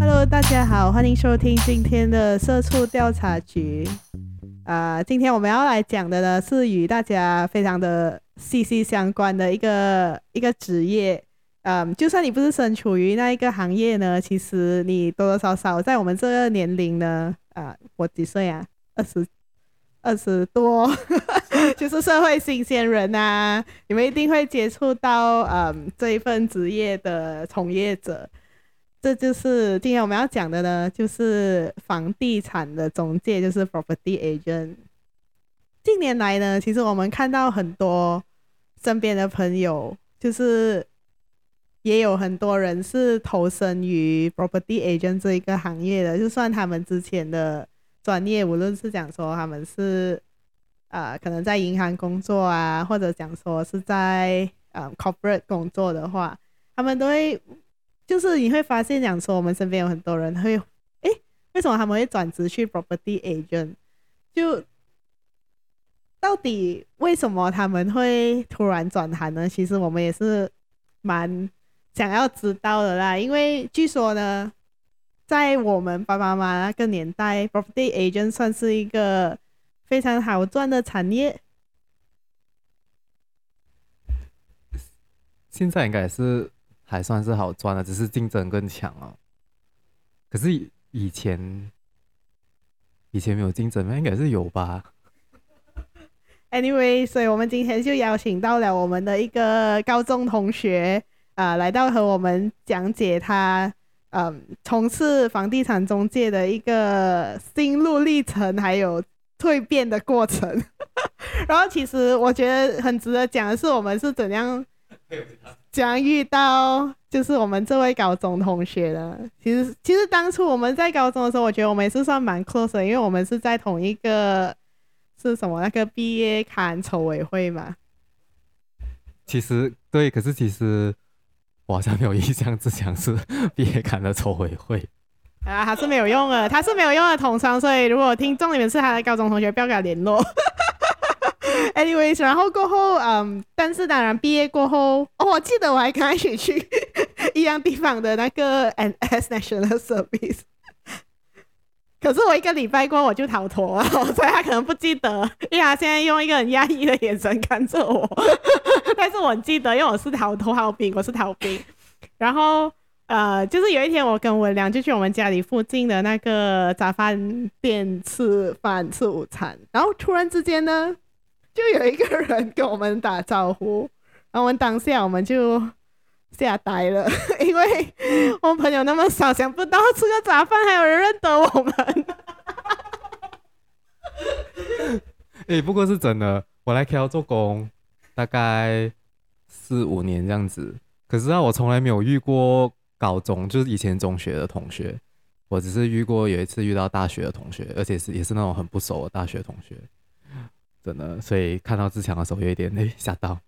Hello，大家好，欢迎收听今天的社畜调查局。啊、今天我们要来讲的呢，是与大家非常的息息相关的一个一个职业。嗯，就算你不是身处于那一个行业呢，其实你多多少少在我们这个年龄呢，啊、我几岁啊？二十。二十多，就是社会新鲜人、啊，你们一定会接触到嗯这一份职业的从业者，这就是今天我们要讲的呢，就是房地产的中介，就是 property agent。近年来呢，其实我们看到很多身边的朋友，就是也有很多人是投身于 property agent 这一个行业的，就算他们之前的。专业无论是讲说他们是呃可能在银行工作啊，或者讲说是在呃 corporate 工作的话，他们都会就是你会发现讲说我们身边有很多人会诶，为什么他们会转职去 property agent？就到底为什么他们会突然转行呢？其实我们也是蛮想要知道的啦，因为据说呢。在我们爸爸妈妈那个年代，property agent 算是一个非常好赚的产业。现在应该是还算是好赚的，只是竞争更强哦。可是以前以前没有竞争吗？应该是有吧。Anyway，所以我们今天就邀请到了我们的一个高中同学啊、呃，来到和我们讲解他。嗯，从事房地产中介的一个心路历程，还有蜕变的过程。然后，其实我觉得很值得讲的是，我们是怎样 将遇到，就是我们这位高中同学的。其实，其实当初我们在高中的时候，我觉得我们也是算蛮 close 的，因为我们是在同一个是什么那个毕业刊筹委会嘛。其实对，可是其实。我好像没有印象，之前是毕业刊的筹委会啊，他是没有用的，他是没有用的同窗，所以如果听众里面是他的高中同学，不要跟他联络。Anyways，然后过后，嗯，但是当然毕业过后，哦，我记得我还跟他一起去一样地方的那个 NS National Service。可是我一个礼拜过我就逃脱了，所以他可能不记得，因为他现在用一个很压抑的眼神看着我。但是我记得，因为我是逃脱逃兵，我是逃兵。然后呃，就是有一天我跟文良就去我们家里附近的那个杂饭店吃饭吃午餐，然后突然之间呢，就有一个人跟我们打招呼，然后我们当下我们就。吓呆了，因为我朋友那么少，想不到吃个杂饭还有人认得我们。哎、欸，不过是真的，我来 KL 做工大概四五年这样子，可是啊，我从来没有遇过高中，就是以前中学的同学，我只是遇过有一次遇到大学的同学，而且是也是那种很不熟的大学同学，真的，所以看到志强的时候有一点哎 吓到。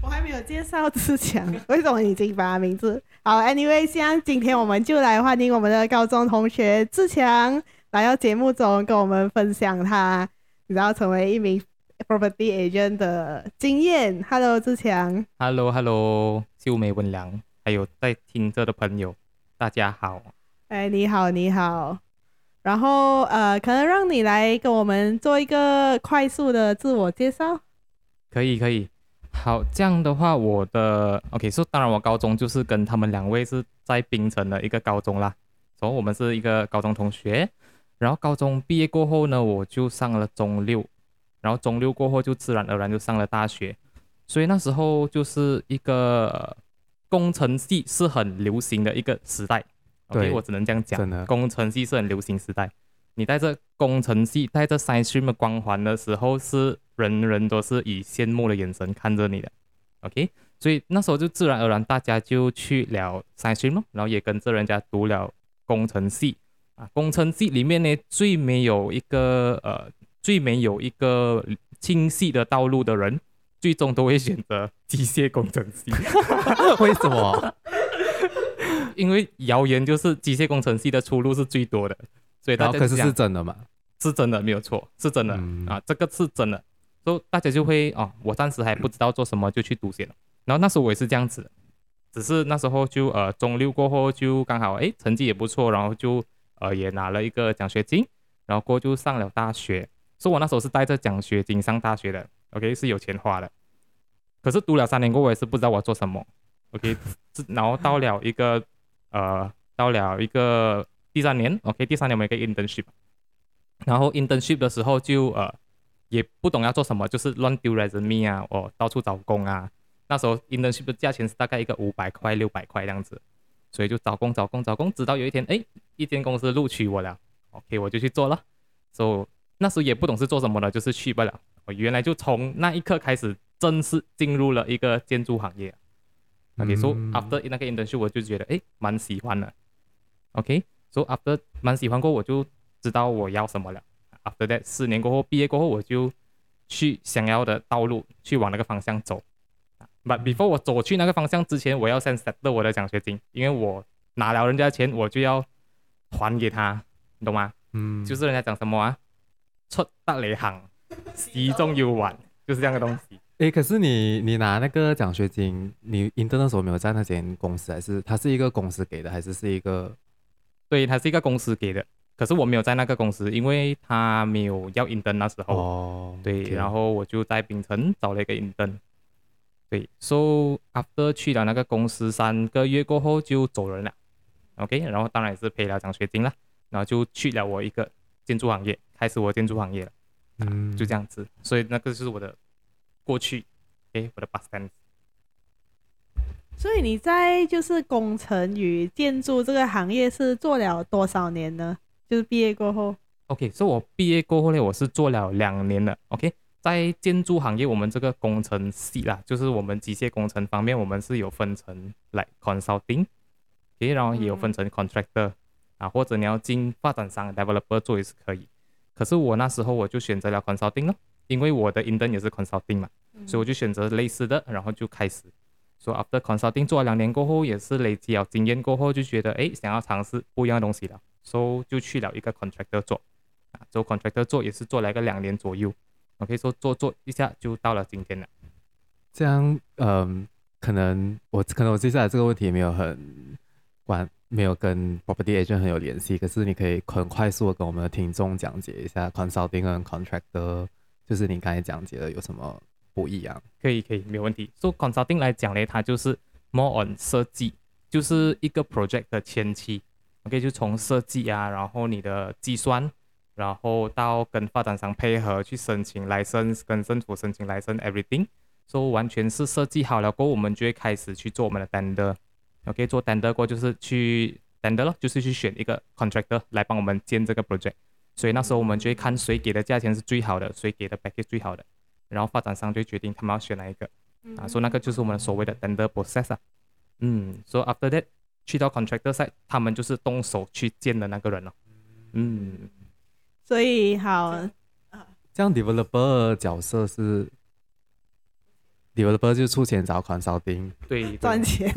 我还没有介绍志强，为什么已经把他名字？好，Anyway，现在今天我们就来欢迎我们的高中同学志强来到节目中跟我们分享他，然后成为一名 property agent 的经验。Hello，志强。Hello，Hello，秀美文良，还有在听着的朋友，大家好。哎，你好，你好。然后呃，可能让你来跟我们做一个快速的自我介绍。可以，可以。好，这样的话，我的 OK，说、so, 当然我高中就是跟他们两位是在槟城的一个高中啦，所以我们是一个高中同学。然后高中毕业过后呢，我就上了中六，然后中六过后就自然而然就上了大学。所以那时候就是一个工程系是很流行的一个时代。对，OK, 我只能这样讲，真的，工程系是很流行时代。你带着工程系带着 science stream 的光环的时候是。人人都是以羡慕的眼神看着你的，OK，所以那时候就自然而然大家就去了 Science Stream，然后也跟着人家读了工程系啊。工程系里面呢，最没有一个呃，最没有一个清晰的道路的人，最终都会选择机械工程系。为什么？因为谣言就是机械工程系的出路是最多的，所以大家可是是真的吗？是真的，没有错，是真的、嗯、啊，这个是真的。大家就会啊，我暂时还不知道做什么，就去读先了。然后那时候我也是这样子，只是那时候就呃中六过后就刚好哎成绩也不错，然后就呃也拿了一个奖学金，然后过后就上了大学。所以我那时候是带着奖学金上大学的，OK 是有钱花的。可是读了三年过，我也是不知道我要做什么，OK，然后到了一个呃到了一个第三年，OK 第三年我们一个 internship，然后 internship 的时候就呃也不懂要做什么，就是乱丢 resume 啊，我到处找工啊。那时候 internship 的价钱是大概一个五百块六百块这样子，所以就找工找工找工，直到有一天哎一间公司录取我了，OK 我就去做了，所以。那时候也不懂是做什么的，就是去不了。我原来就从那一刻开始正式进入了一个建筑行业。OK，so after 那个 internship 我就觉得诶蛮喜欢的。OK，so after 蛮喜欢过我就知道我要什么了。After that 四年过后毕业过后我就去想要的道路去往那个方向走。But before 我走去那个方向之前，我要先 settle 我的奖学金，因为我拿了人家的钱，我就要还给他，你懂吗？嗯，就是人家讲什么啊？出得嚟行，始终要还，就是这样的东西。诶，可是你你拿那个奖学金，你 intern 的时候没有在那间公司，还是它是一个公司给的，还是是一个？对，它是一个公司给的，可是我没有在那个公司，因为他没有要 intern 那时候。哦。对，okay. 然后我就在槟城找了一个 intern。对，so after 去了那个公司三个月过后就走人了。OK，然后当然也是赔了奖学金了，然后就去了我一个建筑行业。开始我建筑行业了，嗯，就这样子，所以那个就是我的过去，诶，我的 past。所以你在就是工程与建筑这个行业是做了多少年呢？就是毕业过后。OK，所以我毕业过后呢，我是做了两年了。OK，在建筑行业，我们这个工程系啦，就是我们机械工程方面，我们是有分成来 consulting，诶，然后也有分成 contractor、嗯、啊，或者你要进发展商 developer 做也是可以。可是我那时候我就选择了 consulting 了，因为我的 intern 也是 consulting 嘛，嗯、所以我就选择类似的，然后就开始。所以 after consulting 做了两年过后，也是累积了经验过后，就觉得哎，想要尝试不一样的东西了，所以就去了一个 contractor 做，啊，做 contractor 做也是做了一个两年左右，OK，说做做一下就到了今天了。这样，嗯，可能我可能我接下来这个问题没有很关。没有跟 property agent 很有联系，可是你可以很快速的跟我们的听众讲解一下 consulting 跟 contractor，就是你刚才讲解的有什么不一样？可以，可以，没有问题。So consulting 来讲呢，它就是 more on 设计，就是一个 project 的前期，OK，就从设计啊，然后你的计算，然后到跟发展商配合去申请 license，跟政府申请 license，everything，So 完全是设计好了过后，我们就会开始去做我们的 tender。OK，做 tender 过就是去 tender 咯，就是去选一个 contractor 来帮我们建这个 project。所以那时候我们就会看谁给的价钱是最好的，谁给的 package 最好的，然后发展商就决定他们要选哪一个。啊，所以那个就是我们所谓的 tender process 啊。嗯，所以 after that 去到 contractor side，他们就是动手去建的那个人了。嗯，所以好，这样 developer 角色是 developer 就出钱找 consulting，对，赚钱。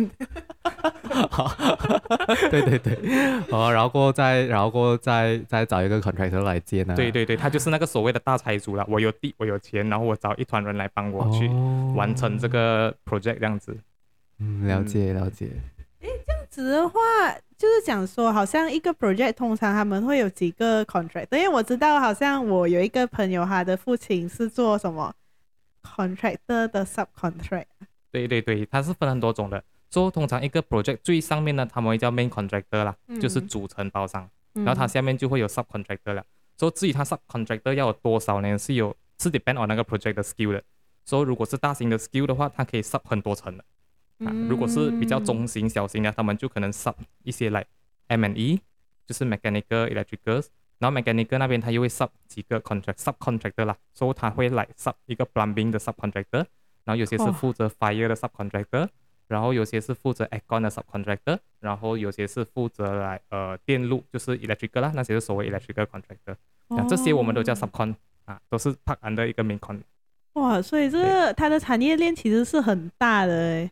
好，对对对，好，然后过后再，然后过后再再找一个 contractor 来接呢。对对对，他就是那个所谓的大财主了。我有地，我有钱，然后我找一团人来帮我去完成这个 project 这样子。嗯，了解了解。哎，这样子的话，就是讲说，好像一个 project 通常他们会有几个 contractor，因为我知道，好像我有一个朋友，他的父亲是做什么 contractor 的 subcontract。对对对，他是分很多种的。说通常一个 project 最上面呢，他们会叫 main contractor 啦，嗯、就是主承包商，嗯、然后它下面就会有 subcontractor 了。所以至于它 subcontractor 要有多少呢？是有是 depend on 那个 project 的 skill 的。所以如果是大型的 skill 的话，它可以 sub 很多层的。啊，嗯、如果是比较中型、小型的，他们就可能 sub 一些 like M&E，就是 mechanical、electrical，然后 mechanical 那边他又会 sub 几个 contract subcontractor 啦，所以他会来 sub 一个 plumbing 的 subcontractor，然后有些是负责 fire 的 subcontractor。哦然后有些是负责 aircon 的 subcontractor，然后有些是负责来呃电路，就是 electrical 啦，那些是所谓 electrical contractor，哦、这些我们都叫 subcon 啊，都是 part under 一个 main con。哇，所以这个它的产业链其实是很大的哎。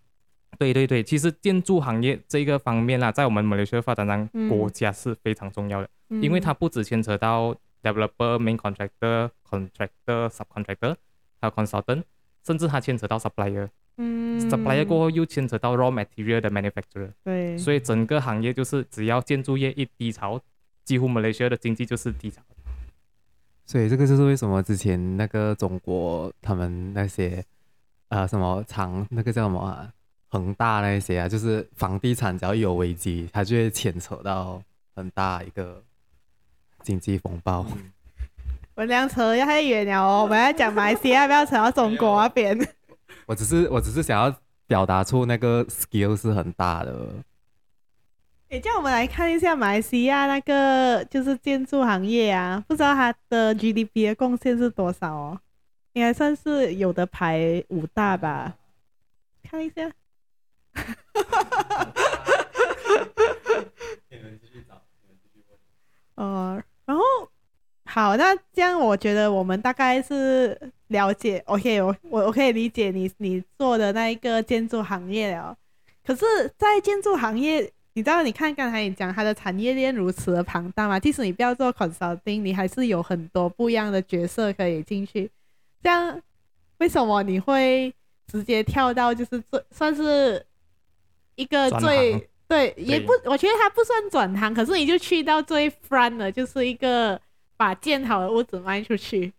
对对对，其实建筑行业这个方面啦，在我们马来西亚发展上，嗯、国家是非常重要的，嗯、因为它不只牵扯到 developer、main contractor、contractor、subcontractor，还有 consultant，甚至它牵扯到 supplier。嗯，supplier 过后又牵扯到 raw material 的 manufacturer，对，所以整个行业就是只要建筑业一低潮，几乎马来西亚的经济就是低潮。所以这个就是为什么之前那个中国他们那些呃什么长那个叫什么啊，恒大那些啊，就是房地产只要一有危机，它就会牵扯到很大一个经济风暴。我这样扯要太远了哦，我们要讲马来西亚，不要扯到中国那边。我只是我只是想要表达出那个 skill 是很大的。诶，这样我们来看一下马来西亚那个就是建筑行业啊，不知道它的 GDP 的贡献是多少哦？应该算是有的排五大吧？看一下。哦，然后好，那这样我觉得我们大概是了解，OK，我我我可以理解你你做的那一个建筑行业了。可是，在建筑行业。你知道，你看刚才你讲它的产业链如此的庞大吗？即使你不要做 consulting，你还是有很多不一样的角色可以进去。这样，为什么你会直接跳到就是最算是一个最对，也不，我觉得它不算转行，可是你就去到最 front 的，就是一个把建好的屋子卖出去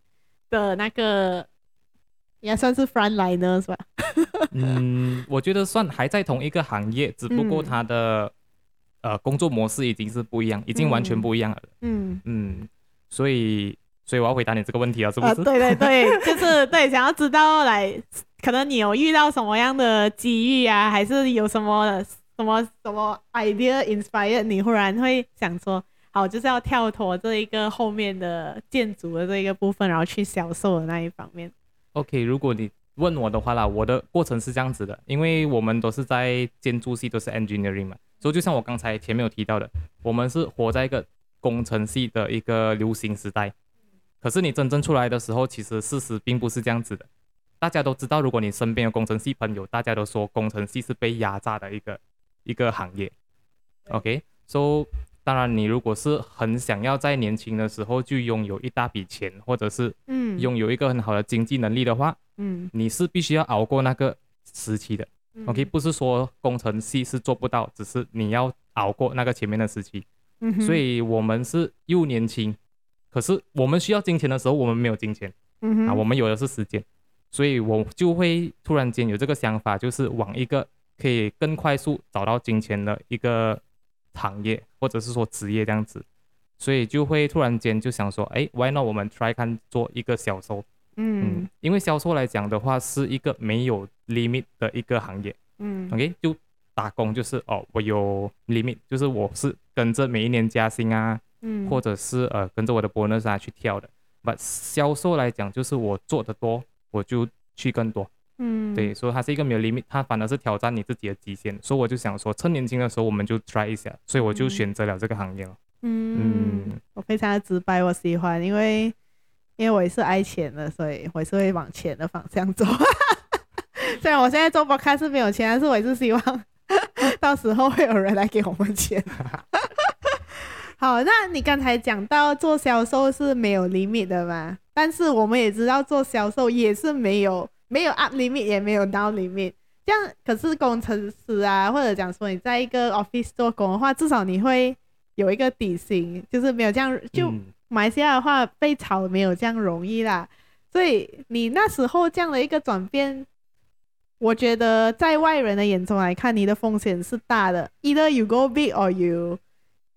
的那个，也算是 frontliner 是吧？嗯，我觉得算还在同一个行业，只不过他的、嗯。呃，工作模式已经是不一样，已经完全不一样了。嗯嗯，所以所以我要回答你这个问题了，是不是？呃、对对对，就是对，想要知道来，可能你有遇到什么样的机遇啊，还是有什么什么什么 idea inspired 你，忽然会想说，好，就是要跳脱这一个后面的建筑的这一个部分，然后去销售的那一方面。OK，如果你问我的话啦，我的过程是这样子的，因为我们都是在建筑系，都是 engineering 嘛。所以就像我刚才前面有提到的，我们是活在一个工程系的一个流行时代。可是你真正出来的时候，其实事实并不是这样子的。大家都知道，如果你身边有工程系朋友，大家都说工程系是被压榨的一个一个行业。OK，所以当然你如果是很想要在年轻的时候就拥有一大笔钱，或者是嗯拥有一个很好的经济能力的话，嗯，你是必须要熬过那个时期的。OK，不是说工程系是做不到，只是你要熬过那个前面的时期。嗯哼。所以我们是又年轻，可是我们需要金钱的时候，我们没有金钱。嗯哼。啊，我们有的是时间，所以我就会突然间有这个想法，就是往一个可以更快速找到金钱的一个行业，或者是说职业这样子。所以就会突然间就想说，哎，Why not 我们 try 看做一个销售？嗯，因为销售来讲的话，是一个没有 limit 的一个行业。嗯，OK，就打工就是哦，我有 limit，就是我是跟着每一年加薪啊，嗯，或者是呃跟着我的 bonus 啊去跳的。But 销售来讲，就是我做的多，我就去更多。嗯，对，所以它是一个没有 limit，它反而是挑战你自己的极限。所以我就想说，趁年轻的时候我们就 try 一下，所以我就选择了这个行业了。嗯，嗯，我非常的直白，我喜欢，因为。因为我也是爱钱的，所以我也是会往钱的方向走。虽然我现在做 Podcast 是没有钱，但是我也是希望 到时候会有人来给我们钱。好，那你刚才讲到做销售是没有 limit 的嘛？但是我们也知道做销售也是没有没有 up limit，也没有 down limit。这样可是工程师啊，或者讲说你在一个 office 做工的话，至少你会有一个底薪，就是没有这样就。嗯马来西亚的话，被炒没有这样容易啦，所以你那时候这样的一个转变，我觉得在外人的眼中来看，你的风险是大的，either you go big or you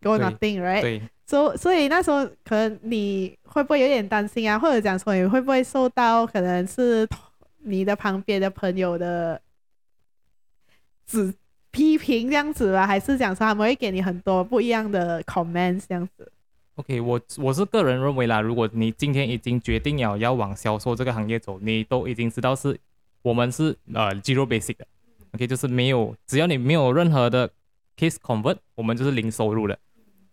go nothing，right？对。所以所以那时候可能你会不会有点担心啊？或者讲说你会不会受到可能是你的旁边的朋友的指批评这样子吧？还是讲说他们会给你很多不一样的 comments 这样子？OK，我我是个人认为啦，如果你今天已经决定了要往销售这个行业走，你都已经知道是我们是呃 zero basic 的，OK，就是没有只要你没有任何的 case convert，我们就是零收入的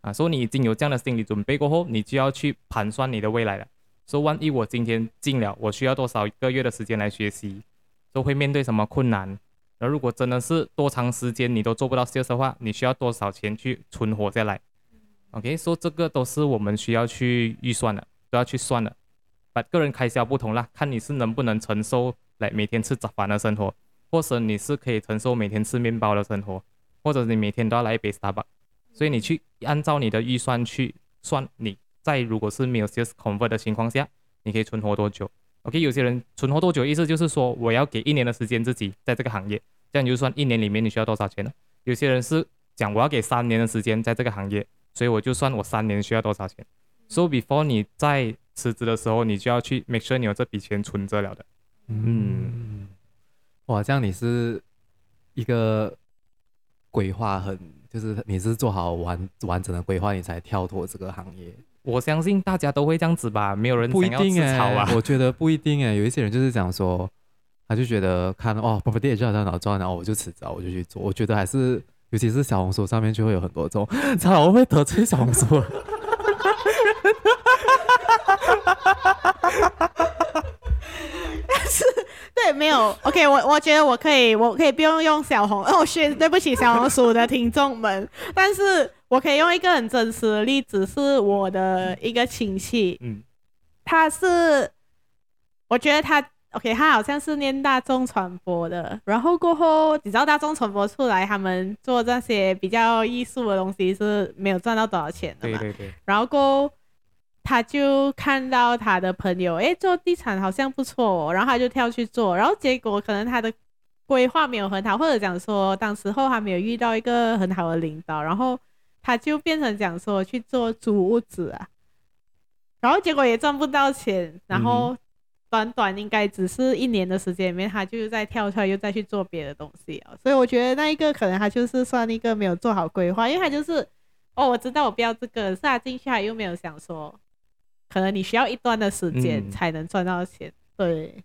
啊。所以你已经有这样的心理准备过后，你就要去盘算你的未来了。说万一我今天进了，我需要多少一个月的时间来学习，都会面对什么困难？那如果真的是多长时间你都做不到销售的话，你需要多少钱去存活下来？OK，说、这个都是我们需要去预算的，都要去算的。把个人开销不同啦，看你是能不能承受来每天吃早饭的生活。或者你是可以承受每天吃面包的生活，或者你每天都要来一杯 Starbucks，所以你去按照你的预算去算，你在如果是没有 sales convert 的情况下，你可以存活多久？OK，有些人存活多久，意思就是说我要给一年的时间自己在这个行业，这样你就算一年里面你需要多少钱了。有些人是讲我要给三年的时间在这个行业，所以我就算我三年需要多少钱。So before 你在辞职的时候，你就要去 make sure 你有这笔钱存着了的。嗯，哇，这样你是一个规划很，就是你是做好完完整的规划，你才跳脱这个行业。我相信大家都会这样子吧，没有人不一定哎、欸，我觉得不一定哎，有一些人就是讲说，他就觉得看哦，property 也就好像脑赚，然后我就辞职，我就去做。我觉得还是，尤其是小红书上面就会有很多这种，操，我会得罪小红书。但是，对，没有，OK，我我觉得我可以，我可以不用用小红，哦，学，对不起小红书的听众们，但是我可以用一个很真实的例子，是我的一个亲戚，嗯，他是，我觉得他，OK，他好像是念大众传播的，然后过后你知道大众传播出来，他们做这些比较艺术的东西是没有赚到多少钱的嘛，对对对，然后过后。他就看到他的朋友，诶，做地产好像不错哦，然后他就跳去做，然后结果可能他的规划没有很好，或者讲说当时候还没有遇到一个很好的领导，然后他就变成讲说去做租屋子啊，然后结果也赚不到钱，然后短短应该只是一年的时间里面，他就再跳出来又再去做别的东西啊，所以我觉得那一个可能他就是算一个没有做好规划，因为他就是哦，我知道我不要这个，是他进去他又没有想说。可能你需要一段的时间才能赚到钱，嗯、对，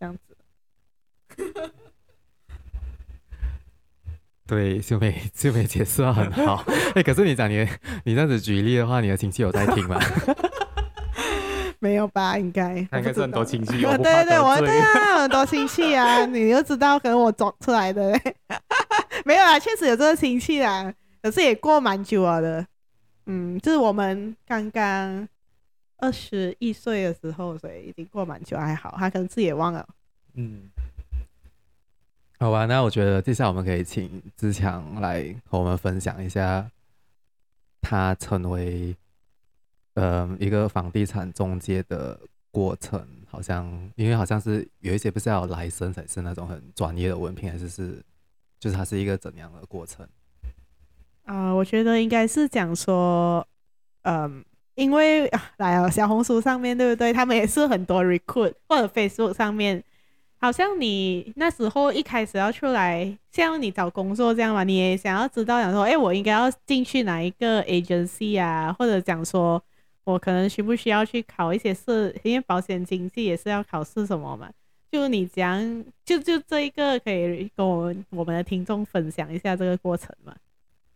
这样子。对，秀美，秀美解释的很好。哎、欸，可是你讲你，你这样子举例的话，你的亲戚有在听吗？没有吧？应该。应该是很多亲戚。对对对，我对啊，很多亲戚啊，你又知道可能我装出来的。没有啊，确实有这个亲戚啊，可是也过蛮久了的。嗯，就是我们刚刚。二十一岁的时候，所以已经过蛮久，还好，他可能自己也忘了。嗯，好吧，那我觉得接下来我们可以请志强来和我们分享一下，他成为呃一个房地产中介的过程。好像因为好像是有一些不是要来生才是那种很专业的文凭，还是是就是它是一个怎样的过程？啊、呃，我觉得应该是讲说，嗯。因为来哦，小红书上面对不对？他们也是很多 recruit 或者 Facebook 上面，好像你那时候一开始要出来，像你找工作这样嘛，你也想要知道，想说，哎，我应该要进去哪一个 agency 啊？或者讲说，我可能需不需要去考一些试？因为保险经纪也是要考试什么嘛？就你讲，就就这一个可以跟我们我们的听众分享一下这个过程嘛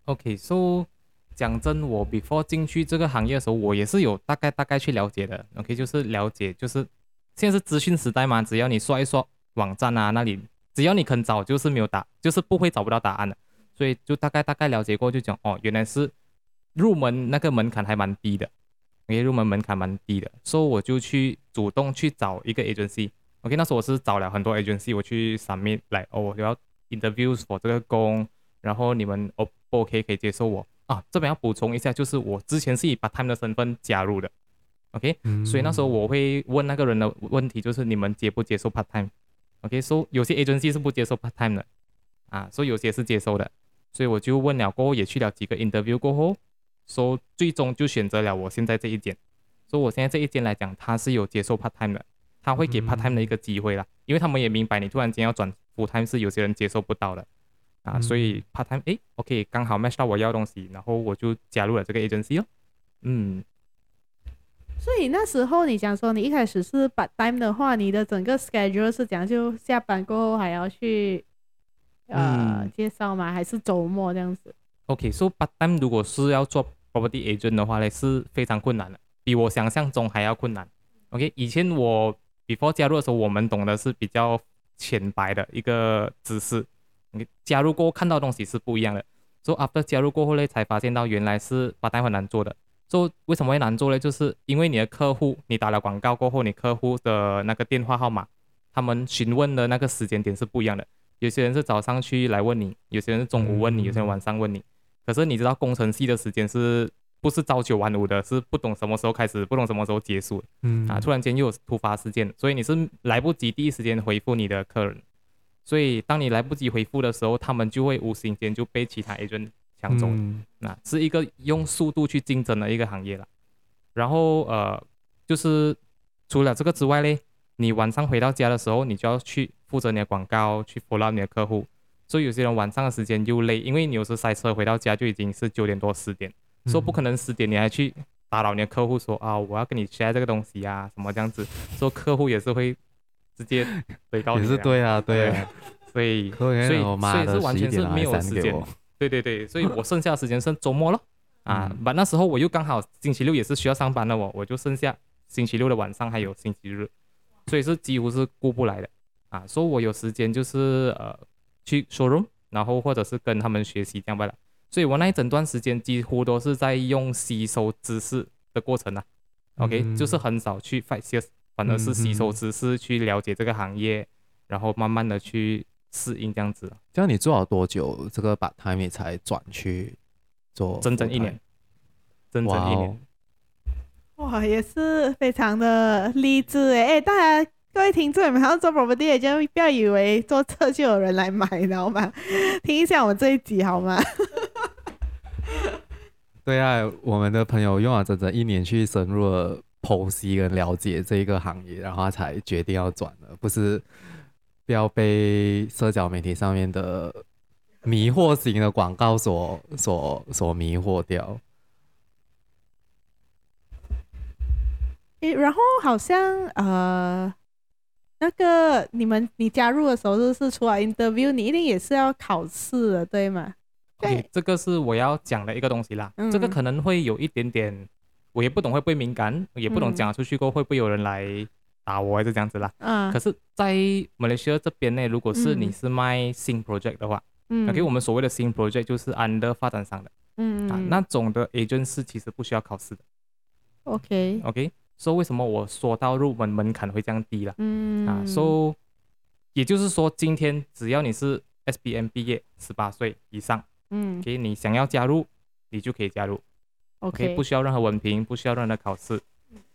？OK，so。讲真，我 before 进去这个行业的时候，我也是有大概大概去了解的。OK，就是了解，就是现在是资讯时代嘛，只要你刷一刷网站啊，那里只要你肯找，就是没有答，就是不会找不到答案的。所以就大概大概了解过，就讲哦，原来是入门那个门槛还蛮低的。OK，入门门槛蛮低的，所以我就去主动去找一个 agency。OK，那时候我是找了很多 agency，我去 submit 来哦，我要 interviews for 这个工，然后你们 O 不 OK 可以接受我。啊，这边要补充一下，就是我之前是以 part time 的身份加入的，OK，、嗯、所以那时候我会问那个人的问题，就是你们接不接受 part time？OK，说、okay? so, 有些 agency 是不接受 part time 的，啊，所、so, 以有些是接受的，所以我就问了过后，也去了几个 interview 过后，说、so, 最终就选择了我现在这一间，所、以我现在这一间来讲，他是有接受 part time 的，他会给 part time 的一个机会啦，嗯、因为他们也明白你突然间要转 full time 是有些人接受不到的。啊，所以 part time 哎，OK，刚好 match 到我要的东西，然后我就加入了这个 agency 哦。嗯，所以那时候你讲说你一开始是 part time 的话，你的整个 schedule 是讲就下班过后还要去呃、嗯、介绍吗？还是周末这样子？OK，so part time 如果是要做 property agent 的话呢，是非常困难的，比我想象中还要困难。OK，以前我 before 加入的时候，我们懂的是比较浅白的一个知识。你加入过后看到东西是不一样的，所以 after 加入过后呢，才发现到原来是 part time 很难做的。所以为什么会难做呢？就是因为你的客户，你打了广告过后，你客户的那个电话号码，他们询问的那个时间点是不一样的。有些人是早上去来问你，有些人是中午问你，有些人晚上问你。可是你知道工程系的时间是不是朝九晚五的？是不懂什么时候开始，不懂什么时候结束。嗯啊，突然间又有突发事件，所以你是来不及第一时间回复你的客人。所以当你来不及回复的时候，他们就会无形间就被其他 agent 抢走。嗯那是一个用速度去竞争的一个行业了。然后呃，就是除了这个之外嘞，你晚上回到家的时候，你就要去负责你的广告，去 follow 你的客户。所以有些人晚上的时间又累，因为你有时塞车回到家就已经是九点多十点，说、嗯不可能十点你还去打扰你的客户说啊，我要跟你 share 这个东西啊，什么这样子，说客户也是会直接对告你的。也是对啊，对啊，所以所以所以是完全是没有时间11点来闪给我对对对，所以我剩下的时间剩周末了啊。嗯把、那时候我又刚好星期六也是需要上班的我，我就剩下星期六的晚上还有星期日，所以是几乎是顾不来的啊。所以我有时间就是呃去 showroom，然后或者是跟他们学习这样罢了。所以我那一整段时间几乎都是在用吸收知识的过程啊。OK，、嗯就是很少去 fight sales，反而是吸收知识去了解这个行业，然后慢慢的去适应这样子。这样你做了多久？这个 part time 你才转去做？整整一年，整整一年。哇，也是非常的励志哎哎，大家各位听众，你们还要做 property 就不要以为做这就有人来买，你知道吗？听一下我们这一集好吗？对啊，我们的朋友用了整整一年去深入的剖析跟了解这一个行业，然后他才决定要转的，不是不要被社交媒体上面的迷惑型的广告所所所迷惑掉。诶，然后好像呃，那个你们你加入的时候，就是出来 interview，你一定也是要考试的，对吗对这个是我要讲的一个东西啦。嗯这个可能会有一点点，我也不懂会不会敏感，也不懂嗯讲出去过会不会有人来打我还是这样子啦。嗯可，是，在马来西亚这边呢，如果是嗯你是卖新 project 的话、嗯 o k 我们所谓的新 project 就是 under 发展商的、啊，嗯啊那种的 agent 是其实不需要考试的。OK，OK，所、以为什么我说到入门门槛会这样低了？嗯啊，so 也就是说，今天只要你是 SBM 毕业，十八岁以上。嗯给你想要加入，你就可以加入。OK，不需要任何文凭，不需要任何考试。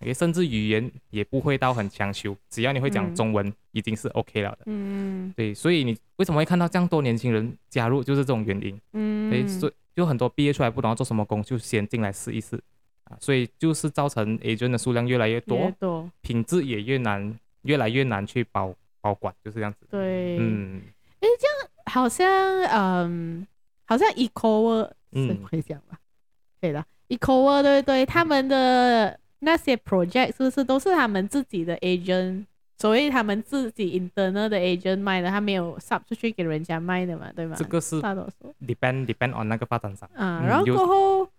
OK，甚至语言也不会到很强求，只要你会讲嗯中文，已经是 OK 了的。嗯对，所以你为什么会看到这样多年轻人加入，就是这种原因。嗯，对，所以就很多毕业出来不懂要做什么工，就先进来试一试啊。所以就是造成 agent 的数量越来越多，越多，品质也越难，越来越难去保保管，就是这样子。对，嗯，诶，这样好像嗯，好像是嗯会讲吧？对的，Ecoworld 对对？他们的那些 project 是不是都是他们自己的 agent，所谓他们自己 internal 的 agent 卖的，他没有 sub 出去给人家卖的嘛？对吗？这个是大多数 depend depend on 那个发展商。啊，然后过后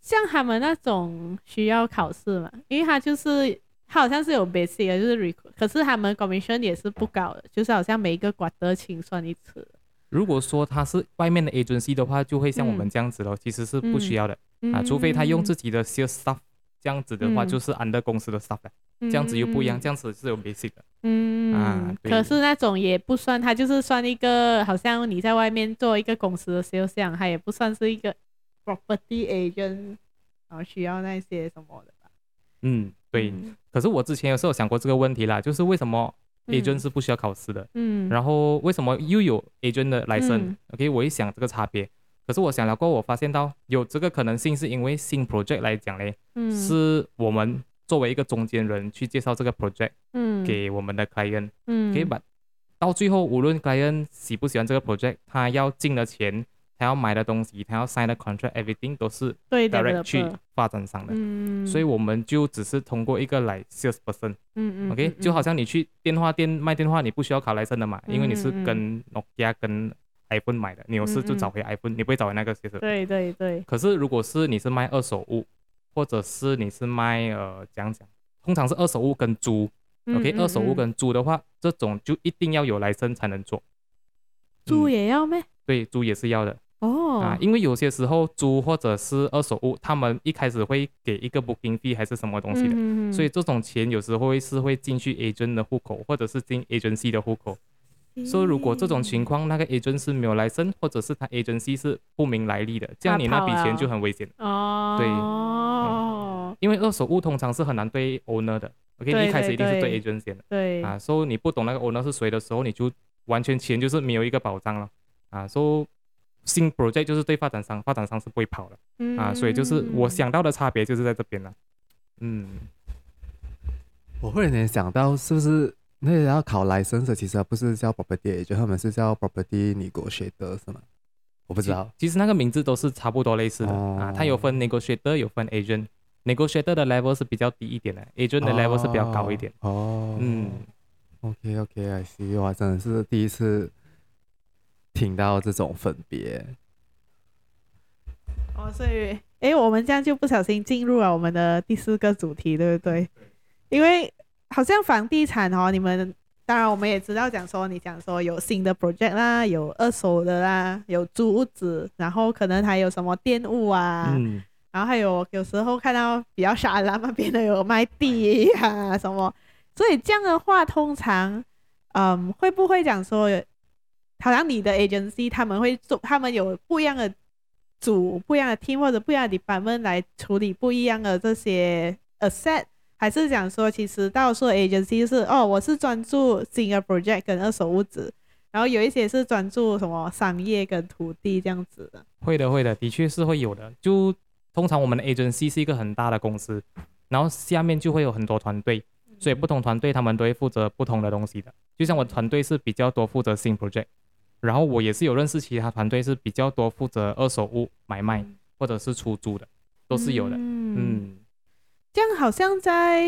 像他们那种需要考试嘛，因为他就是他好像是有 basic 的，就是 recruit，可是他们 commission 也是不高的，就是好像每一个 quarter 清算一次。如果说他是外面的 agency 的话，就会像我们嗯这样子咯，其实是不需要的、嗯啊，除非他用自己的 sales staff，这样子的话嗯就是 under 公司的 staff 了，这样子又不一样，这样子是有 basic 的。嗯，啊可是那种也不算，他就是算一个，好像你在外面做一个公司的 sales 这样，他也不算是一个 property agent，然后需要那些什么的吧？嗯，对。嗯可是我之前有时候想过这个问题啦，就是为什么 agent 嗯是不需要考试的，嗯，然后为什么又有 agent 的 license？OK，、我一想这个差别。可是我想了过后，我发现到有这个可能性，是因为新 project 来讲嘞，嗯。是我们作为一个中间人去介绍这个 project 嗯。给我们的 client。嗯。OK，把、到最后，无论 client 喜不喜欢这个 project，他要进的钱，他要买的东西，他要 sign 的 contract，everything 都是对 direct 去发展商的。嗯，所以我们就只是通过一个来 sales person。嗯嗯 OK，、嗯就好像你去电话店卖电话，你不需要考 license 的嘛，因为你是跟 Nokia 跟 iPhone 买的，你有事就找回 iPhone，、你不会找回那个 sales。对对对，可是如果是你是卖二手物，或者是你是卖呃讲讲，通常是二手物跟租。OK，、嗯二手物嗯跟租的话，这种就一定要有 license 才能做。租嗯也要咩？对，租也是要的、哦啊，因为有些时候租或者是二手物，他们一开始会给一个 booking fee 还是什么东西的，嗯所以这种钱有时候会是会进去 agent 的户口，或者是进 agency 的户口。所以如果这种情况，那个 agent 是没有 license，或者是他 agency 是不明来历的，这样你那笔钱就很危险。哦，对、嗯，因为二手物通常是很难对 owner 的，OK，一开始一定是对 agent 先的。对啊，所以你不懂那个 owner 是谁的时候，你就完全钱就是没有一个保障了。啊，所以新 project 就是对发展商，发展商是不会跑的。嗯、啊，所以就是我想到的差别就是在这边了。嗯，我会有点想到是不是？那个要考 license，其实不是叫 property agent，他们是叫 property negotiator 是吗？我不知道。其实那个名字都是差不多类似的、哦、啊。它有分 negotiator，有分 agent。negotiator 的 level 是比较低一点的，agent 的 level 是比较高一点。哦。哦嗯。OK OK，I see。哇，真的是第一次听到这种分别。哦，所以，哎，我们这样就不小心进入了我们的第四个主题，对不对？因为。好像房地产哦，你们当然我们也知道，讲说你讲说有新的 project 啦，有二手的啦，有租屋子，然后可能还有什么店务啊，嗯、然后还有有时候看到比较沙拉那边的有卖地啊什么，所以这样的话，通常嗯会不会讲说，好像你的 agency 他们会做，他们有不一样的组、不一样的 team 或者不一样的 department 来处理不一样的这些 asset。还是讲说，其实到时候 agency 是哦，我是专注新的 project 跟二手物质，然后有一些是专注什么商业跟土地这样子的。会的，会的，的确是会有的。就通常我们的 agency 是一个很大的公司，然后下面就会有很多团队，所以不同团队他们都会负责不同的东西的。就像我团队是比较多负责新 project，然后我也是有认识其他团队是比较多负责二手物买卖或者是出租的，都是有的。嗯。嗯这样好像在，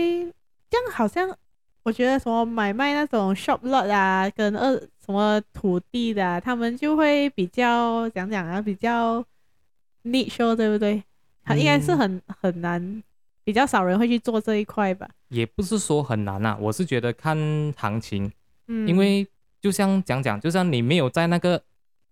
这样好像，我觉得什么买卖那种 shop lot 啊，跟二什么土地的啊，他们就会比较讲讲啊，比较 niche，对不对？他应该是很很难，比较少人会去做这一块吧？也不是说很难啊，我是觉得看行情，嗯，因为就像讲讲，就像你没有在那个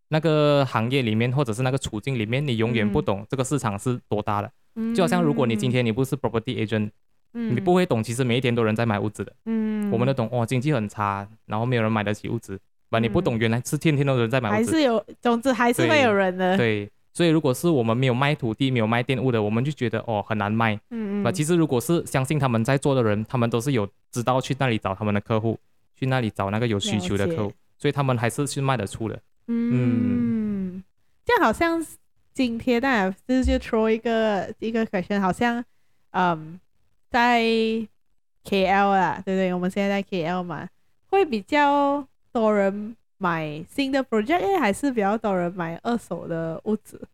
那个行业里面，或者是那个处境里面，你永远不懂这个市场是多大的。就好像如果你今天你不是 property agent，嗯，你不会懂，其实每一天都有人在买屋子的，嗯，我们都懂，哦，经济很差，然后没有人买得起屋子，把、嗯、你不懂，原来是天天都有人在买屋子，还是有，总之还是会有人的，对，所以如果是我们没有卖土地、没有卖店屋的，我们就觉得哦很难卖，嗯嗯，其实如果是相信他们在做的人，他们都是有知道去那里找他们的客户，去那里找那个有需求的客户，所以他们还是去卖得出的，嗯，嗯。这好像。今天大家就是就 throw 一个一个 question，好像，嗯，在 KL 啦，对不对？我们现在在 KL 嘛，会比较多人买新的 project，还是比较多人买二手的屋子？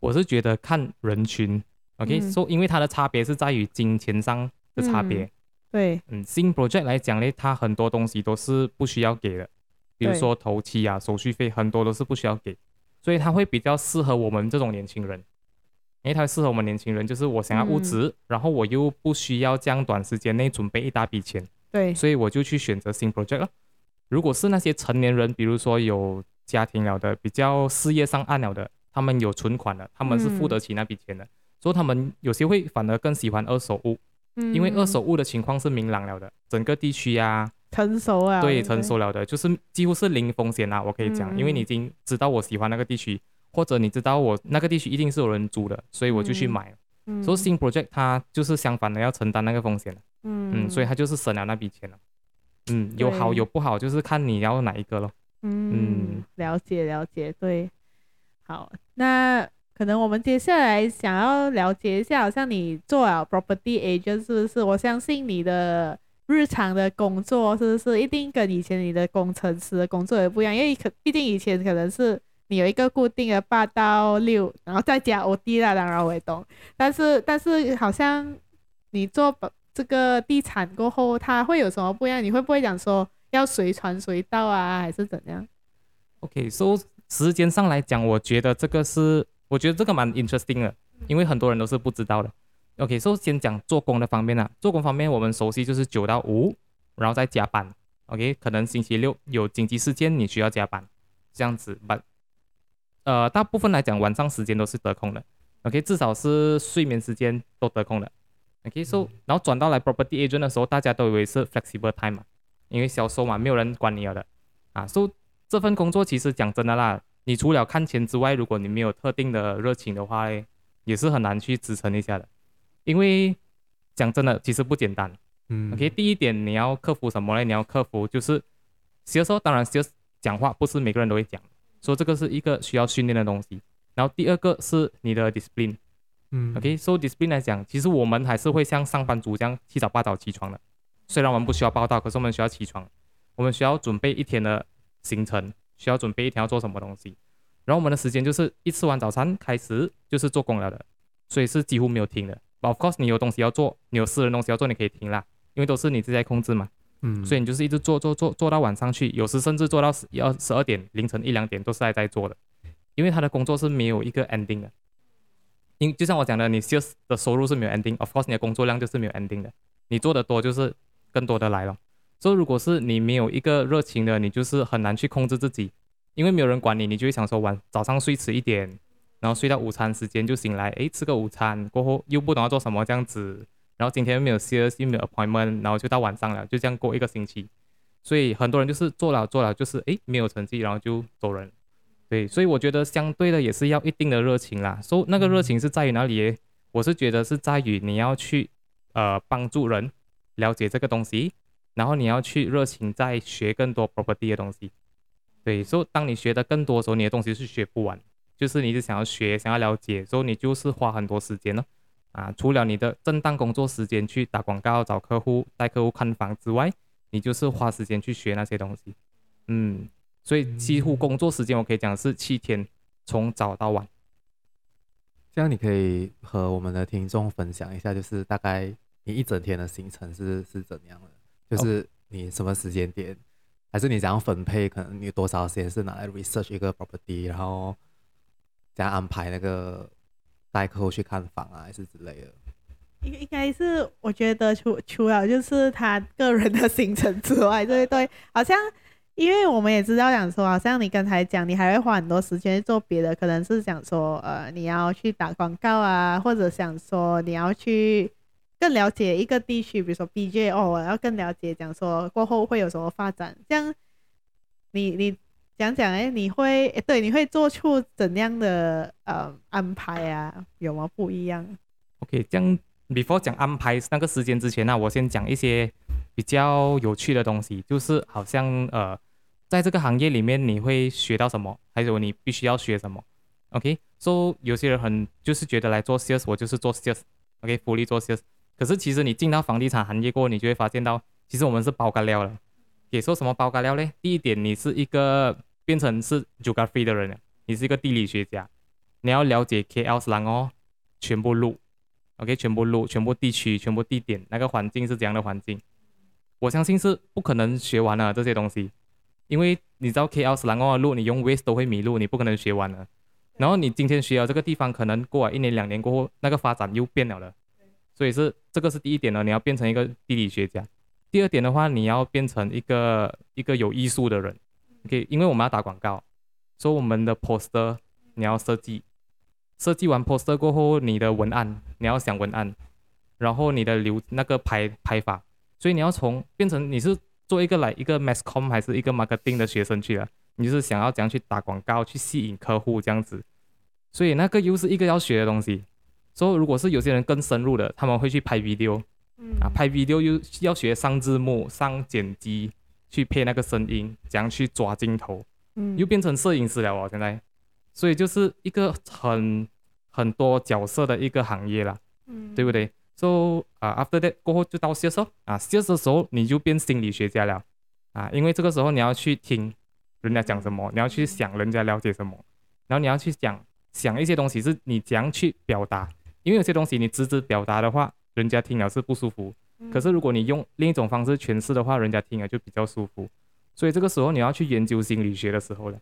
我是觉得看人群，OK，说、嗯 so, 因为它的差别是在于金钱上的差别。嗯、对，嗯，新 project 来讲呢，它很多东西都是不需要给的，比如说头期啊、手续费，很多都是不需要给。所以它会比较适合我们这种年轻人，因为它适合我们年轻人，就是我想要物质、嗯，然后我又不需要这样短时间内准备一大笔钱，对，所以我就去选择新 project 了。如果是那些成年人，比如说有家庭了的，比较事业上岸了的，他们有存款的，他们是付得起那笔钱的，嗯、所以他们有些会反而更喜欢二手物，嗯、因为二手物的情况是明朗了的，整个地区呀、啊。成熟啊，对，成熟了的，就是几乎是零风险啊，我可以讲、嗯，因为你已经知道我喜欢那个地区，或者你知道我那个地区一定是有人租的，所以我就去买。嗯，所以新 project 它就是相反的，要承担那个风险。嗯嗯，所以它就是省了那笔钱了。嗯，有好有不好，就是看你要哪一个咯。嗯，嗯了解了解，对。好，那可能我们接下来想要了解一下，好像你做了 property agent 是不是？我相信你的。日常的工作是不是一定跟以前你的工程师的工作也不一样？因为可毕竟以前可能是你有一个固定的八到六，然后再加 OT 啦，当然我也懂。但是但是好像你做这个地产过后，它会有什么不一样？你会不会讲说要随传随到啊，还是怎样？OK，so 时间上来讲，我觉得这个是我觉得这个蛮 interesting 的，因为很多人都是不知道的。OK，首、so、先讲做工的方面啊，做工方面我们熟悉就是九到五，然后再加班。OK，可能星期六有紧急事件你需要加班，这样子。But，呃，大部分来讲晚上时间都是得空的。OK，至少是睡眠时间都得空的。OK，so、嗯、然后转到来 property agent 的时候，大家都以为是 flexible time 嘛，因为销售嘛，没有人管你了的啊，所以这份工作其实讲真的啦，你除了看钱之外，如果你没有特定的热情的话，也是很难去支撑一下的。因为讲真的，其实不简单。嗯，OK，第一点你要克服什么呢？你要克服就是，学说当然销讲话不是每个人都会讲，所以这个是一个需要训练的东西。然后第二个是你的 discipline。嗯，OK，so discipline 来讲，其实我们还是会像上班族这样七早八早起床的。虽然我们不需要报道，可是我们需要起床，我们需要准备一天的行程，需要准备一天要做什么东西。然后我们的时间就是一吃完早餐开始就是做工了的，所以是几乎没有停的。Of course，你有东西要做，你有私人东西要做，你可以停啦，因为都是你自己在控制嘛。嗯，所以你就是一直做做做做到晚上去，有时甚至做到十一二十二点，凌晨一两点都是还在做的，因为他的工作是没有一个 ending 的。因就像我讲的，你 sales 的收入是没有 ending，of course 你的工作量就是没有 ending 的，你做的多就是更多的来了。所以如果是你没有一个热情的，你就是很难去控制自己，因为没有人管你，你就会想说晚早上睡迟一点，然后睡到午餐时间就醒来，诶，吃个午餐过后又不懂要做什么这样子，然后今天又没有 sales 又没有 appointment，然后就到晚上了，就这样过一个星期。所以很多人就是做了做了就是诶没有成绩，然后就走人。对，所以我觉得相对的也是要一定的热情啦。说、so, 那个热情是在于哪里？我是觉得是在于你要去呃帮助人了解这个东西，然后你要去热情在学更多 property 的东西。对，所以当你学的更多的时候，你的东西是学不完，就是你是想要学、想要了解，所以你就是花很多时间了。啊，除了你的正当工作时间去打广告、找客户、带客户看房之外，你就是花时间去学那些东西。嗯。所以几乎工作时间我可以讲是七天，从早到晚。这样你可以和我们的听众分享一下，就是大概你一整天的行程是是怎样的？就是你什么时间点，还是你怎样分配？可能你多少时间是拿来 research 一个 property，然后怎样安排那个带客户去看房啊，还是之类的？应应该是我觉得除除了就是他个人的行程之外，对对，好像。因为我们也知道，讲说，好像你刚才讲，你还会花很多时间做别的，可能是想说，呃，你要去打广告啊，或者想说你要去更了解一个地区，比如说 BJ 哦，我要更了解，讲说过后会有什么发展。这样，你你讲讲，哎，你会，对，你会做出怎样的呃安排啊？有吗？不一样？OK，这样 before 讲安排那个时间之前呢，我先讲一些比较有趣的东西，就是好像呃。在这个行业里面，你会学到什么？还有你必须要学什么？OK，so 有些人很就是觉得来做 sales，我就是做 sales，OK，福利做 sales。可是其实你进到房地产行业过后，你就会发现到，其实我们是包干料了。给说什么包干料嘞？第一点，你是一个变成是 geography 的人了，你是一个地理学家，你要了解 KL 斯兰哦，全部路，OK，全部路，全部地区，全部地点，那个环境是怎样的环境？我相信是不可能学完了这些东西。因为你知道 KL 斯兰的路，你用 Waze 都会迷路，你不可能学完了。然后你今天学了这个地方，可能过了一年两年过后，那个发展又变了了。所以是这个是第一点呢，你要变成一个地理学家。第二点的话，你要变成一个一个有艺术的人。OK，因为我们要打广告，所以我们的 poster 你要设计，设计完 poster 过后，你的文案你要想文案，然后你的流那个排排法，所以你要从变成你是。做一个来一个 mass com 还是一个 marketing 的学生去了，你就是想要怎样去打广告，去吸引客户这样子，所以那个又是一个要学的东西。所以如果是有些人更深入的，他们会去拍 video，嗯啊，拍 video 又要学上字幕、上剪辑，去配那个声音，怎样去抓镜头，嗯，又变成摄影师了哦，现在，所以就是一个很很多角色的一个行业啦，嗯，对不对？So 啊、uh,，after that 过后就到 sales 啊，sales 的时候你就变心理学家了啊，因为这个时候你要去听人家讲什么，你要去想人家了解什么，然后你要去想想一些东西是你怎样去表达，因为有些东西你直直表达的话，人家听了是不舒服，可是如果你用另一种方式诠释的话，人家听了就比较舒服，所以这个时候你要去研究心理学的时候了，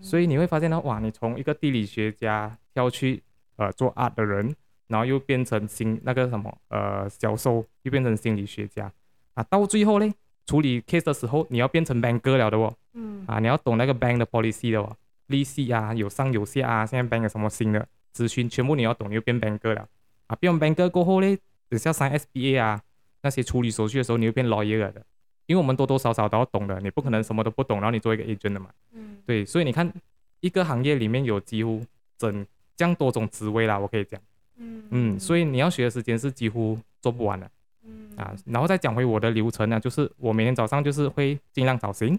所以你会发现呢哇，你从一个地理学家跳去呃做 art 的人。然后又变成心那个什么呃销售，又变成心理学家。啊，到最后呢，处理 case 的时候，你要变成 banker 了的哦，嗯。啊，你要懂那个 bank 的 policy 的哦，利息啊，有上有下啊，现在 bank 有什么新的资讯，全部你要懂，你又变 banker 了。啊，变完 banker 过后呢，等下上 SBA 啊，那些处理手续的时候，你会变 lawyer 了的因为我们多多少少都要懂的，你不可能什么都不懂，然后你做一个 agent 的嘛。嗯，对，所以你看一个行业里面有几乎整这样多种职位啦，我可以讲。嗯嗯，所以你要学的时间是几乎做不完的。嗯啊，然后再讲回我的流程呢，就是我每天早上就是会尽量早醒，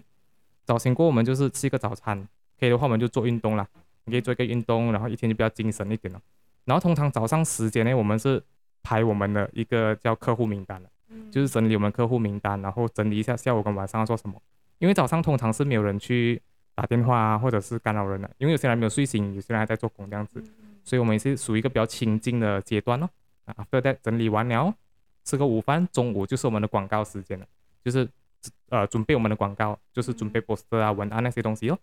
早醒过我们就是吃一个早餐，可以的话我们就做运动啦，你可以做一个运动，然后一天就比较精神一点了。然后通常早上时间呢，我们是排我们的一个叫客户名单的，就是整理我们客户名单，然后整理一下下午跟晚上要做什么。因为早上通常是没有人去打电话啊，或者是干扰人的，因为有些人没有睡醒，有些人还在做工这样子，所以我们也是属于一个比较清静的阶段哦。啊，对对，整理完了。吃个午饭，中午就是我们的广告时间了，就是呃准备我们的广告，就是准备 poster 啊、文案那些东西哦。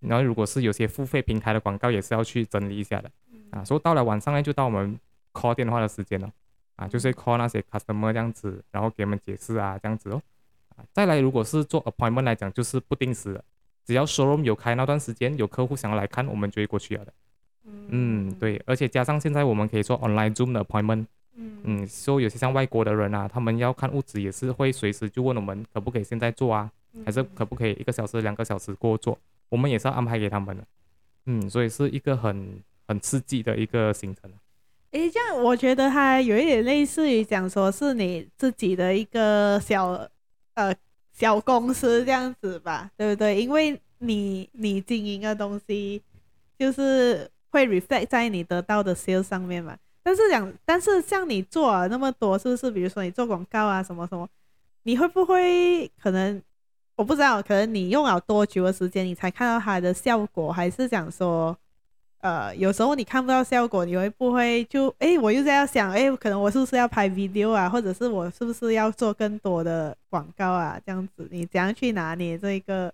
然后如果是有些付费平台的广告，也是要去整理一下的。啊，所以到了晚上呢，就到我们 call 电话的时间了。啊，就是 call 那些 customer 这样子，然后给他们解释啊这样子哦。啊，再来如果是做 appointment 来讲，就是不定时的，只要 showroom 有开那段时间，有客户想要来看，我们就会过去了的。嗯，对，而且加上现在我们可以做 online zoom 的 appointment。嗯，所以有些像外国的人啊，他们要看屋子也是会随时就问我们可不可以现在做啊，还是可不可以一个小时、两个小时过做，我们也是要安排给他们的。嗯，所以是一个很很刺激的一个行程。诶，这样我觉得它有一点类似于讲说是你自己的一个小呃小公司这样子吧，对不对？因为你你经营的东西就是会 reflect 在你得到的 sales 上面嘛。但是讲，但是像你做了那么多，是不是？比如说你做广告啊，什么什么，你会不会可能？我不知道，可能你用了多久的时间，你才看到它的效果？还是讲说，呃，有时候你看不到效果，你会不会就哎，我又在要想，哎，可能我是不是要拍 video 啊，或者是我是不是要做更多的广告啊？这样子，你怎样去拿捏这一个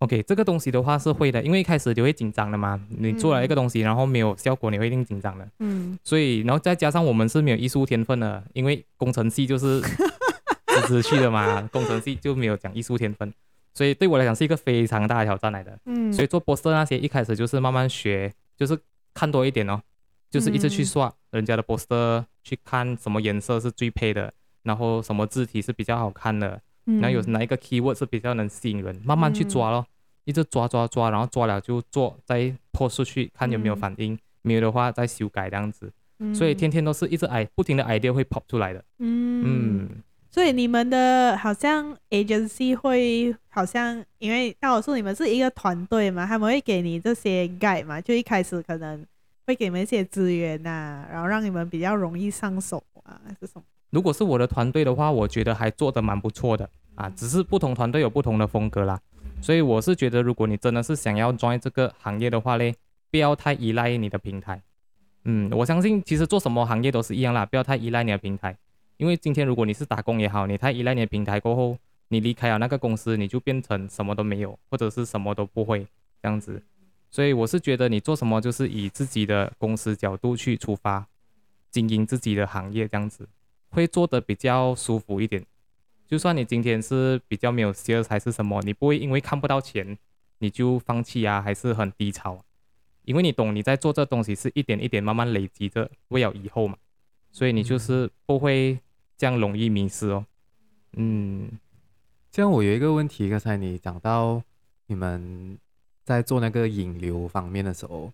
？OK，这个东西的话是会的，因为一开始你会紧张的嘛。你做了一个东西，然后没有效果，你会一定紧张的。嗯。所以，然后再加上我们是没有艺术天分的，因为工程系就是 直直去的嘛，工程系就没有讲艺术天分，所以对我来讲是一个非常大的挑战来的。嗯。所以做 poster 那些一开始就是慢慢学，就是看多一点哦，就是一直去刷人家的 poster，去看什么颜色是最配的，然后什么字体是比较好看的。然后有哪一个 keyword 是比较能吸引人，慢慢去抓咯，一直抓抓抓，然后抓了就做，再 post 出去看有没有反应，没有的话再修改这样子。所以天天都是一直 i 不停的 idea 会 pop 出来的。嗯，所以你们的好像 agency 会好像，因为大多数你们是一个团队嘛，他们会给你这些 guide 嘛，就一开始可能会给你们一些资源呐、啊，然后让你们比较容易上手啊，还是什么？如果是我的团队的话，我觉得还做得蛮不错的啊，只是不同团队有不同的风格啦，所以我是觉得，如果你真的是想要 join 这个行业的话嘞，不要太依赖你的平台。嗯，我相信其实做什么行业都是一样啦，不要太依赖你的平台，因为今天如果你是打工也好，你太依赖你的平台过后，你离开了那个公司，你就变成什么都没有，或者是什么都不会这样子。所以我是觉得你做什么就是以自己的公司角度去出发，经营自己的行业这样子。会做得比较舒服一点，就算你今天是比较没有 sales 还是什么，你不会因为看不到钱你就放弃啊，还是很低潮，因为你懂你在做这东西是一点一点慢慢累积着，为了以后嘛，所以你就是不会这样容易迷失哦。嗯，这样我有一个问题，刚才你讲到你们在做那个引流方面的时候。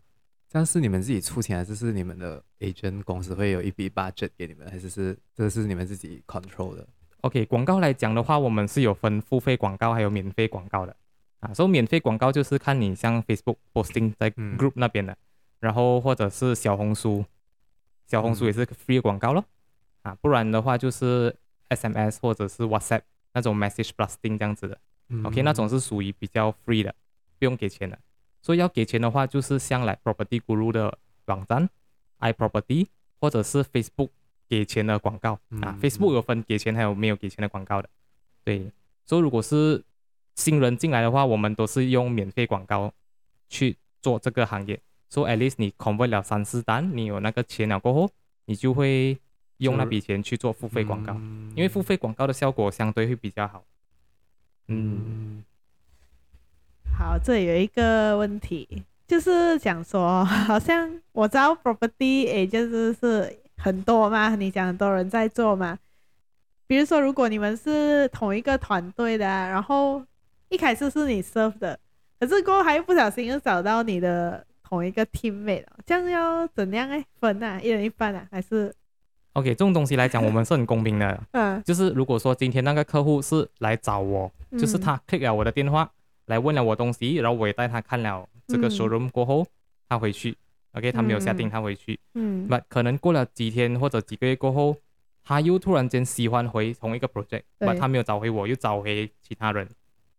但是你们自己出钱，还是是你们的 agent 公司会有一笔 budget 给你们，还是是这是你们自己 control 的？OK，广告来讲的话，我们是有分付费广告还有免费广告的啊。所以免费广告就是看你像 Facebook posting 在 group 那边的，嗯、然后或者是小红书，小红书也是 free 广告咯。嗯、啊，不然的话就是 SMS 或者是 WhatsApp 那种 message blasting 这样子的。嗯、OK，那种是属于比较 free 的，不用给钱的。所以要给钱的话，就是像来 Property Guru 的网站，iProperty 或者是 Facebook 给钱的广告、嗯、啊。Facebook 有分给钱还有没有给钱的广告的。对，所以如果是新人进来的话，我们都是用免费广告去做这个行业。所以 at least 你 convert 了三四单，你有那个钱了过后，你就会用那笔钱去做付费广告，嗯、因为付费广告的效果相对会比较好。嗯。嗯好，这里有一个问题，就是讲说，好像我知道 property agent 是很多嘛，你讲很多人在做嘛，比如说，如果你们是同一个团队的，啊，然后一开始是你 serve 的，可是过后还不小心又找到你的同一个 teammate，这样要怎样哎分啊？一人一半啊？还是？OK，这种东西来讲，我们是很公平的。嗯，就是如果说今天那个客户是来找我，嗯、就是他 click 了我的电话来问了我东西，然后我也带他看了这个 showroom 过后，嗯、他回去，OK，他没有下定，他回去。嗯，那可能过了几天或者几个月过后。他又突然间喜欢回同一个 project，那他没有找回我，又找回其他人，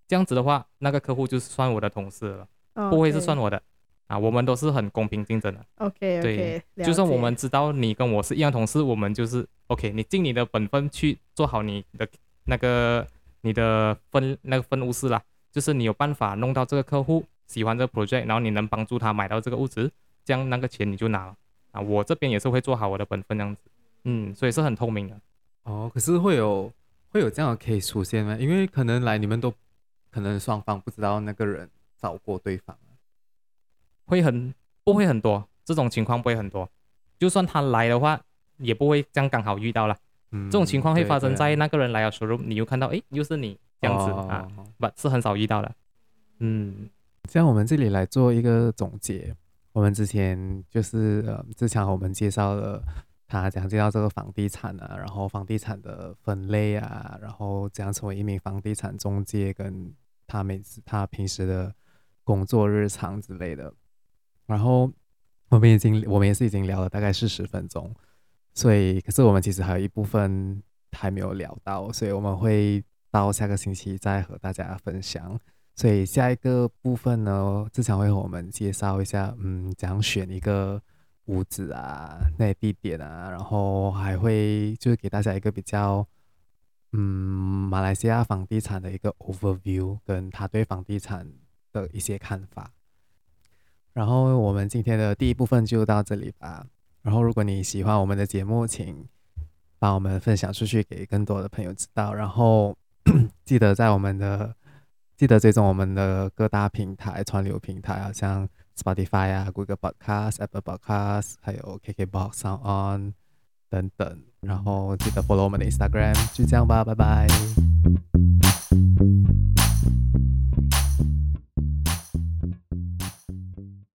这样子的话，那个客户就是算我的同事了，oh. 不会是算我的啊。我们都是很公平竞争的。OK，对，就算我们知道你跟我是一样同事，我们就是 OK，你尽你的本分去做好你的那个你的分那个分务事啦，就是你有办法弄到这个客户喜欢这个 project，然后你能帮助他买到这个物资，这样那个钱你就拿了啊。我这边也是会做好我的本分这样子。嗯，所以是很透明的。哦，可是会有会有这样的 case 出现吗？因为可能来你们都可能双方不知道那个人找过对方，会很不会很多这种情况不会很多，就算他来的话，也不会这样刚好遇到了。嗯，这种情况会发生在那个人来的时候，你又看到哎，又是你这样子、哦、啊，不是很少遇到的。嗯，这样我们这里来做一个总结，我们之前就是呃，之前我们介绍了。他讲介绍这个房地产啊，然后房地产的分类啊，然后怎样成为一名房地产中介，跟他每次他平时的工作日常之类的。然后我们已经我们也是已经聊了大概四十分钟，所以可是我们其实还有一部分还没有聊到，所以我们会到下个星期再和大家分享。所以下一个部分呢，志强会和我们介绍一下，嗯，怎样选一个。屋子啊，那地点啊，然后还会就是给大家一个比较，嗯，马来西亚房地产的一个 overview，跟他对房地产的一些看法。然后我们今天的第一部分就到这里吧。然后如果你喜欢我们的节目，请帮我们分享出去给更多的朋友知道。然后记得在我们的记得追踪我们的各大平台串流平台，好像。Spotify 啊，Google Podcast、Apple Podcast，还有 KKBox、Sound On 等等，然后记得 follow 我们的 Instagram，就这样吧，拜拜。